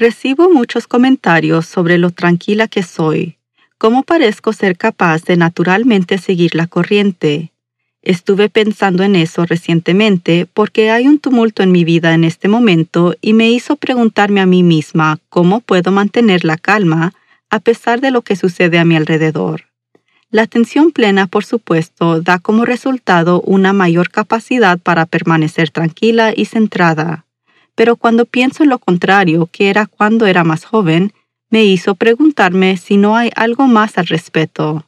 Recibo muchos comentarios sobre lo tranquila que soy, cómo parezco ser capaz de naturalmente seguir la corriente. Estuve pensando en eso recientemente porque hay un tumulto en mi vida en este momento y me hizo preguntarme a mí misma cómo puedo mantener la calma a pesar de lo que sucede a mi alrededor. La atención plena, por supuesto, da como resultado una mayor capacidad para permanecer tranquila y centrada pero cuando pienso en lo contrario, que era cuando era más joven, me hizo preguntarme si no hay algo más al respecto.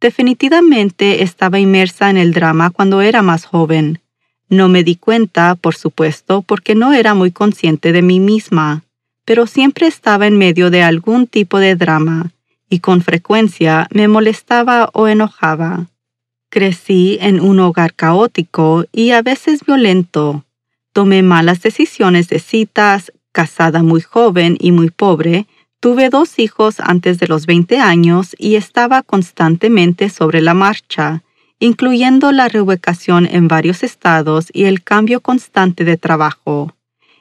Definitivamente estaba inmersa en el drama cuando era más joven. No me di cuenta, por supuesto, porque no era muy consciente de mí misma, pero siempre estaba en medio de algún tipo de drama, y con frecuencia me molestaba o enojaba. Crecí en un hogar caótico y a veces violento, Tomé malas decisiones de citas, casada muy joven y muy pobre, tuve dos hijos antes de los 20 años y estaba constantemente sobre la marcha, incluyendo la reubicación en varios estados y el cambio constante de trabajo.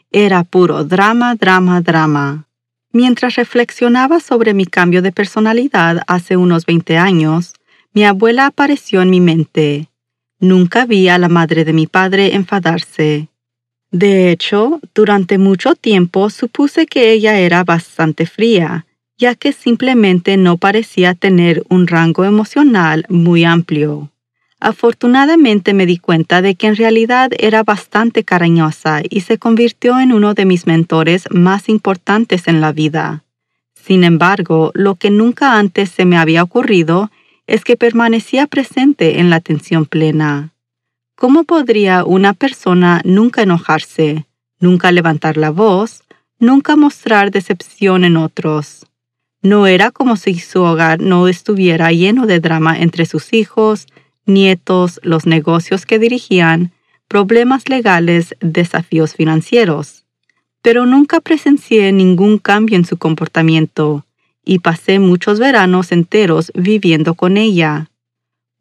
Era puro drama, drama, drama. Mientras reflexionaba sobre mi cambio de personalidad hace unos 20 años, mi abuela apareció en mi mente. Nunca vi a la madre de mi padre enfadarse. De hecho, durante mucho tiempo supuse que ella era bastante fría, ya que simplemente no parecía tener un rango emocional muy amplio. Afortunadamente me di cuenta de que en realidad era bastante cariñosa y se convirtió en uno de mis mentores más importantes en la vida. Sin embargo, lo que nunca antes se me había ocurrido es que permanecía presente en la atención plena. ¿Cómo podría una persona nunca enojarse, nunca levantar la voz, nunca mostrar decepción en otros? No era como si su hogar no estuviera lleno de drama entre sus hijos, nietos, los negocios que dirigían, problemas legales, desafíos financieros. Pero nunca presencié ningún cambio en su comportamiento y pasé muchos veranos enteros viviendo con ella.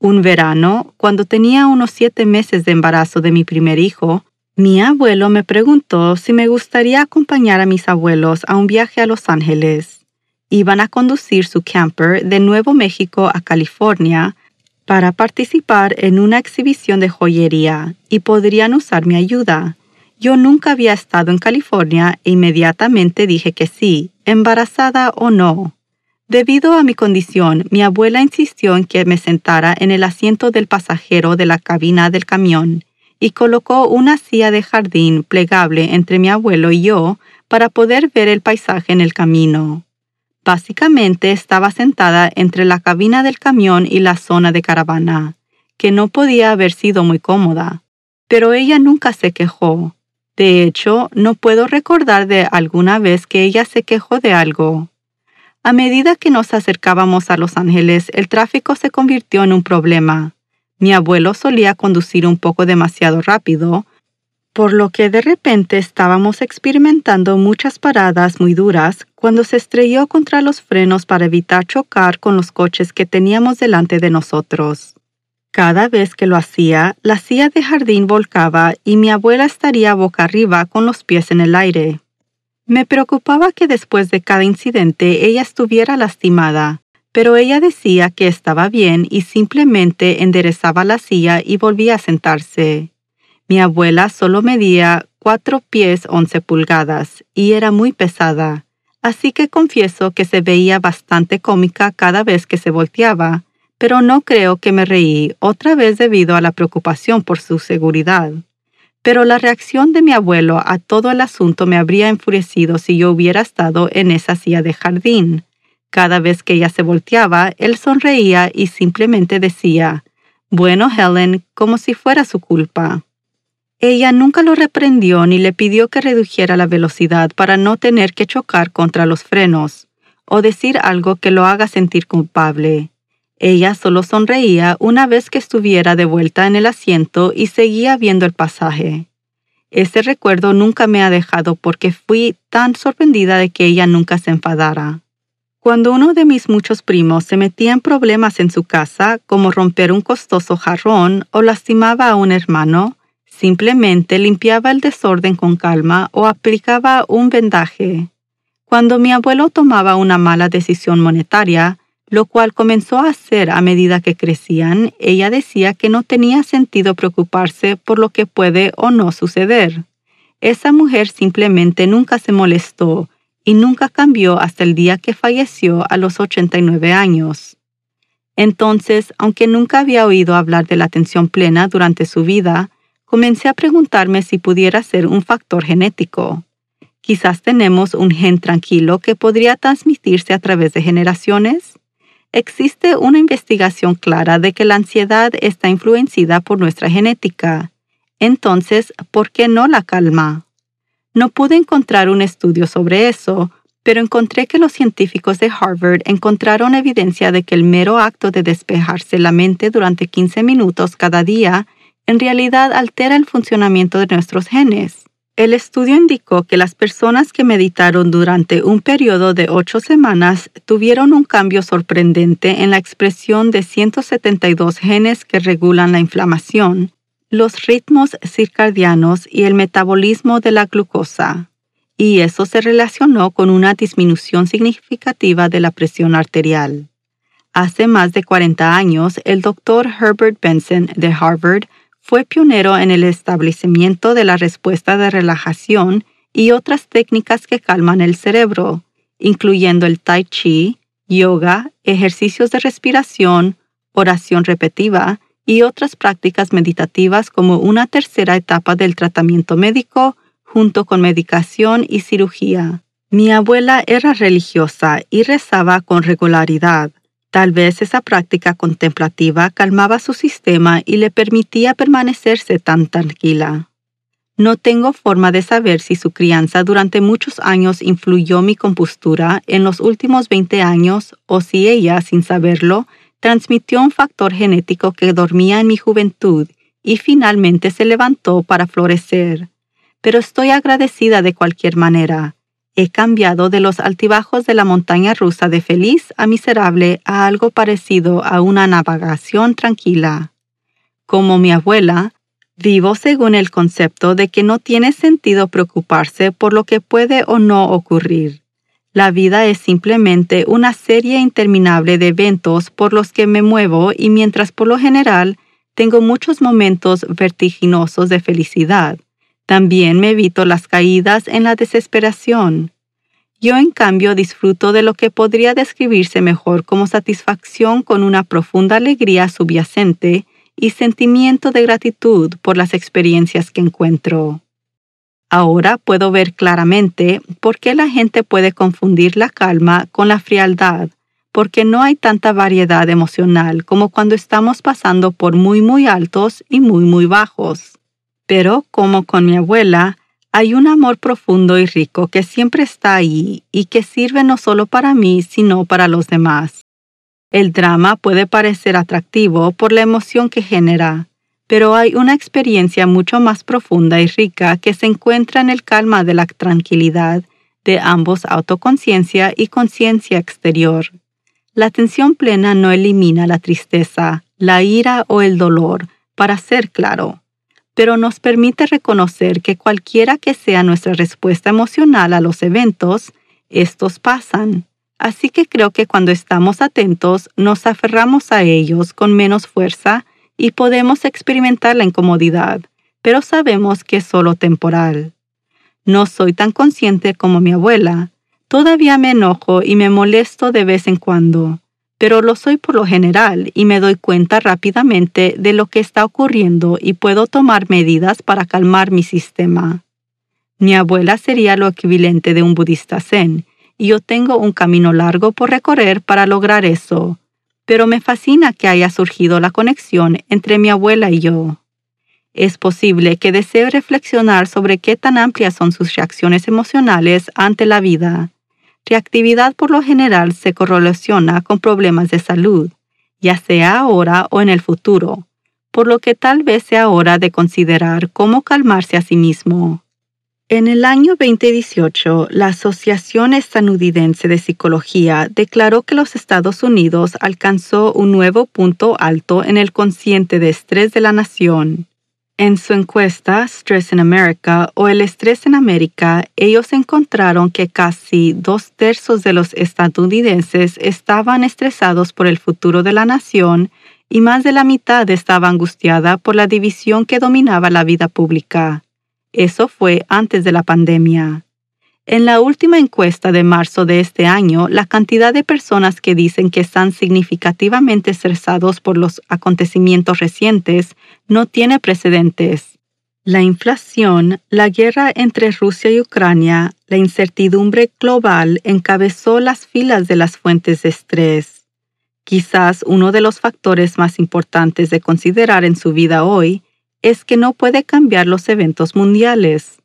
Un verano, cuando tenía unos siete meses de embarazo de mi primer hijo, mi abuelo me preguntó si me gustaría acompañar a mis abuelos a un viaje a Los Ángeles. Iban a conducir su camper de Nuevo México a California para participar en una exhibición de joyería y podrían usar mi ayuda. Yo nunca había estado en California e inmediatamente dije que sí, embarazada o no. Debido a mi condición, mi abuela insistió en que me sentara en el asiento del pasajero de la cabina del camión y colocó una silla de jardín plegable entre mi abuelo y yo para poder ver el paisaje en el camino. Básicamente estaba sentada entre la cabina del camión y la zona de caravana, que no podía haber sido muy cómoda, pero ella nunca se quejó. De hecho, no puedo recordar de alguna vez que ella se quejó de algo. A medida que nos acercábamos a Los Ángeles, el tráfico se convirtió en un problema. Mi abuelo solía conducir un poco demasiado rápido, por lo que de repente estábamos experimentando muchas paradas muy duras cuando se estrelló contra los frenos para evitar chocar con los coches que teníamos delante de nosotros. Cada vez que lo hacía, la silla de jardín volcaba y mi abuela estaría boca arriba con los pies en el aire. Me preocupaba que después de cada incidente ella estuviera lastimada, pero ella decía que estaba bien y simplemente enderezaba la silla y volvía a sentarse. Mi abuela solo medía cuatro pies once pulgadas y era muy pesada, así que confieso que se veía bastante cómica cada vez que se volteaba, pero no creo que me reí otra vez debido a la preocupación por su seguridad. Pero la reacción de mi abuelo a todo el asunto me habría enfurecido si yo hubiera estado en esa silla de jardín. Cada vez que ella se volteaba, él sonreía y simplemente decía, Bueno, Helen, como si fuera su culpa. Ella nunca lo reprendió ni le pidió que redujera la velocidad para no tener que chocar contra los frenos o decir algo que lo haga sentir culpable. Ella solo sonreía una vez que estuviera de vuelta en el asiento y seguía viendo el pasaje. Ese recuerdo nunca me ha dejado porque fui tan sorprendida de que ella nunca se enfadara. Cuando uno de mis muchos primos se metía en problemas en su casa, como romper un costoso jarrón o lastimaba a un hermano, Simplemente limpiaba el desorden con calma o aplicaba un vendaje. Cuando mi abuelo tomaba una mala decisión monetaria, lo cual comenzó a hacer a medida que crecían, ella decía que no tenía sentido preocuparse por lo que puede o no suceder. Esa mujer simplemente nunca se molestó y nunca cambió hasta el día que falleció a los 89 años. Entonces, aunque nunca había oído hablar de la atención plena durante su vida, comencé a preguntarme si pudiera ser un factor genético. Quizás tenemos un gen tranquilo que podría transmitirse a través de generaciones. Existe una investigación clara de que la ansiedad está influenciada por nuestra genética. Entonces, ¿por qué no la calma? No pude encontrar un estudio sobre eso, pero encontré que los científicos de Harvard encontraron evidencia de que el mero acto de despejarse la mente durante 15 minutos cada día en realidad altera el funcionamiento de nuestros genes. El estudio indicó que las personas que meditaron durante un periodo de ocho semanas tuvieron un cambio sorprendente en la expresión de 172 genes que regulan la inflamación, los ritmos circadianos y el metabolismo de la glucosa. Y eso se relacionó con una disminución significativa de la presión arterial. Hace más de 40 años, el doctor Herbert Benson de Harvard fue pionero en el establecimiento de la respuesta de relajación y otras técnicas que calman el cerebro, incluyendo el tai chi, yoga, ejercicios de respiración, oración repetitiva y otras prácticas meditativas como una tercera etapa del tratamiento médico junto con medicación y cirugía. Mi abuela era religiosa y rezaba con regularidad. Tal vez esa práctica contemplativa calmaba su sistema y le permitía permanecerse tan tranquila. No tengo forma de saber si su crianza durante muchos años influyó mi compostura en los últimos 20 años o si ella, sin saberlo, transmitió un factor genético que dormía en mi juventud y finalmente se levantó para florecer. Pero estoy agradecida de cualquier manera. He cambiado de los altibajos de la montaña rusa de feliz a miserable a algo parecido a una navegación tranquila. Como mi abuela, vivo según el concepto de que no tiene sentido preocuparse por lo que puede o no ocurrir. La vida es simplemente una serie interminable de eventos por los que me muevo y mientras por lo general tengo muchos momentos vertiginosos de felicidad, también me evito las caídas en la desesperación. Yo en cambio disfruto de lo que podría describirse mejor como satisfacción con una profunda alegría subyacente y sentimiento de gratitud por las experiencias que encuentro. Ahora puedo ver claramente por qué la gente puede confundir la calma con la frialdad, porque no hay tanta variedad emocional como cuando estamos pasando por muy muy altos y muy muy bajos. Pero, como con mi abuela, hay un amor profundo y rico que siempre está ahí y que sirve no solo para mí, sino para los demás. El drama puede parecer atractivo por la emoción que genera, pero hay una experiencia mucho más profunda y rica que se encuentra en el calma de la tranquilidad de ambos autoconciencia y conciencia exterior. La atención plena no elimina la tristeza, la ira o el dolor, para ser claro pero nos permite reconocer que cualquiera que sea nuestra respuesta emocional a los eventos, estos pasan. Así que creo que cuando estamos atentos nos aferramos a ellos con menos fuerza y podemos experimentar la incomodidad, pero sabemos que es solo temporal. No soy tan consciente como mi abuela. Todavía me enojo y me molesto de vez en cuando, pero lo soy por lo general y me doy cuenta rápidamente de lo que está ocurriendo y puedo tomar medidas para calmar mi sistema. Mi abuela sería lo equivalente de un budista zen, y yo tengo un camino largo por recorrer para lograr eso, pero me fascina que haya surgido la conexión entre mi abuela y yo. Es posible que desee reflexionar sobre qué tan amplias son sus reacciones emocionales ante la vida. Reactividad por lo general se correlaciona con problemas de salud, ya sea ahora o en el futuro, por lo que tal vez sea hora de considerar cómo calmarse a sí mismo. En el año 2018, la Asociación Estadounidense de Psicología declaró que los Estados Unidos alcanzó un nuevo punto alto en el consciente de estrés de la nación. En su encuesta Stress in America o el estrés en América, ellos encontraron que casi dos tercios de los estadounidenses estaban estresados por el futuro de la nación y más de la mitad estaba angustiada por la división que dominaba la vida pública. Eso fue antes de la pandemia. En la última encuesta de marzo de este año, la cantidad de personas que dicen que están significativamente estresados por los acontecimientos recientes no tiene precedentes. La inflación, la guerra entre Rusia y Ucrania, la incertidumbre global encabezó las filas de las fuentes de estrés. Quizás uno de los factores más importantes de considerar en su vida hoy es que no puede cambiar los eventos mundiales.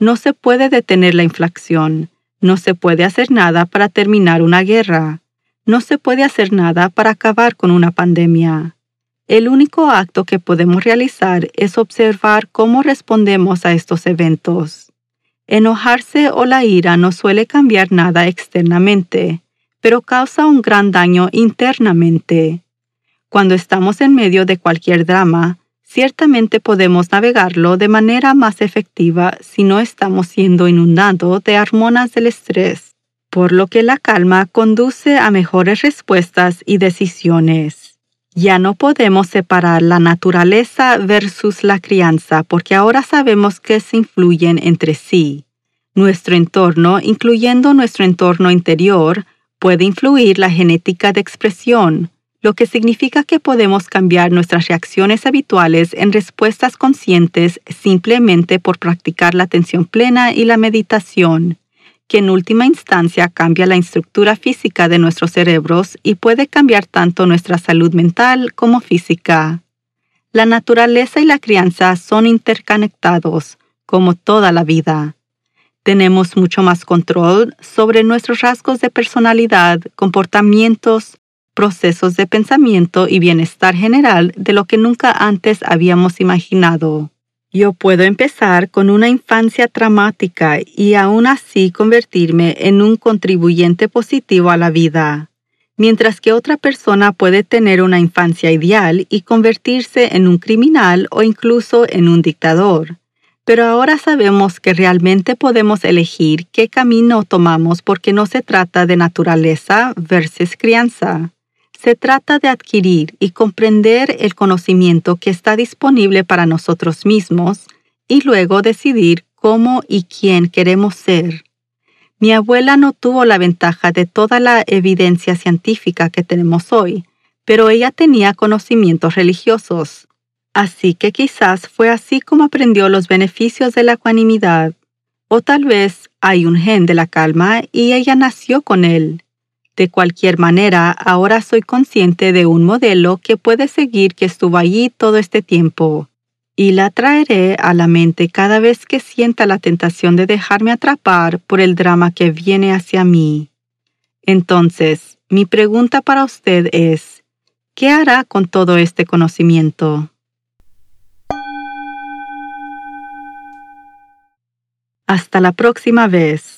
No se puede detener la inflación. No se puede hacer nada para terminar una guerra. No se puede hacer nada para acabar con una pandemia. El único acto que podemos realizar es observar cómo respondemos a estos eventos. Enojarse o la ira no suele cambiar nada externamente, pero causa un gran daño internamente. Cuando estamos en medio de cualquier drama, Ciertamente podemos navegarlo de manera más efectiva si no estamos siendo inundados de hormonas del estrés, por lo que la calma conduce a mejores respuestas y decisiones. Ya no podemos separar la naturaleza versus la crianza porque ahora sabemos que se influyen entre sí. Nuestro entorno, incluyendo nuestro entorno interior, puede influir la genética de expresión, lo que significa que podemos cambiar nuestras reacciones habituales en respuestas conscientes simplemente por practicar la atención plena y la meditación, que en última instancia cambia la estructura física de nuestros cerebros y puede cambiar tanto nuestra salud mental como física. La naturaleza y la crianza son interconectados, como toda la vida. Tenemos mucho más control sobre nuestros rasgos de personalidad, comportamientos, procesos de pensamiento y bienestar general de lo que nunca antes habíamos imaginado. Yo puedo empezar con una infancia traumática y aún así convertirme en un contribuyente positivo a la vida, mientras que otra persona puede tener una infancia ideal y convertirse en un criminal o incluso en un dictador. Pero ahora sabemos que realmente podemos elegir qué camino tomamos porque no se trata de naturaleza versus crianza. Se trata de adquirir y comprender el conocimiento que está disponible para nosotros mismos y luego decidir cómo y quién queremos ser. Mi abuela no tuvo la ventaja de toda la evidencia científica que tenemos hoy, pero ella tenía conocimientos religiosos. Así que quizás fue así como aprendió los beneficios de la ecuanimidad. O tal vez hay un gen de la calma y ella nació con él. De cualquier manera, ahora soy consciente de un modelo que puede seguir que estuvo allí todo este tiempo, y la traeré a la mente cada vez que sienta la tentación de dejarme atrapar por el drama que viene hacia mí. Entonces, mi pregunta para usted es, ¿qué hará con todo este conocimiento? Hasta la próxima vez.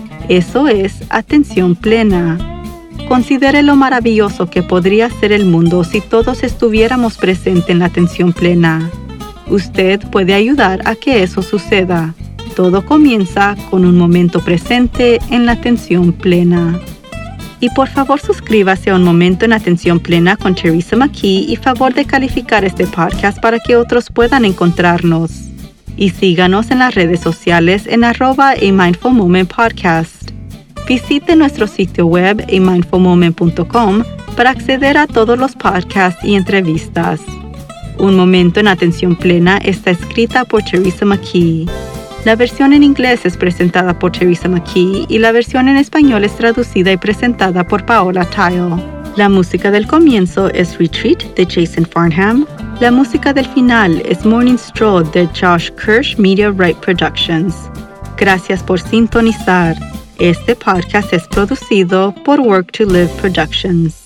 Eso es atención plena. Considere lo maravilloso que podría ser el mundo si todos estuviéramos presentes en la atención plena. Usted puede ayudar a que eso suceda. Todo comienza con un momento presente en la atención plena. Y por favor suscríbase a Un Momento en Atención Plena con Teresa McKee y favor de calificar este podcast para que otros puedan encontrarnos. Y síganos en las redes sociales en arroba a Mindful Moment Podcast. Visite nuestro sitio web amindfulmoment.com para acceder a todos los podcasts y entrevistas. Un Momento en Atención Plena está escrita por Teresa McKee. La versión en inglés es presentada por Teresa McKee y la versión en español es traducida y presentada por Paola Tile. La música del comienzo es Retreat de Jason Farnham. La música del final es Morning Stroll de Josh Kirsch Media Right Productions. Gracias por sintonizar. Este podcast es producido por Work to Live Productions.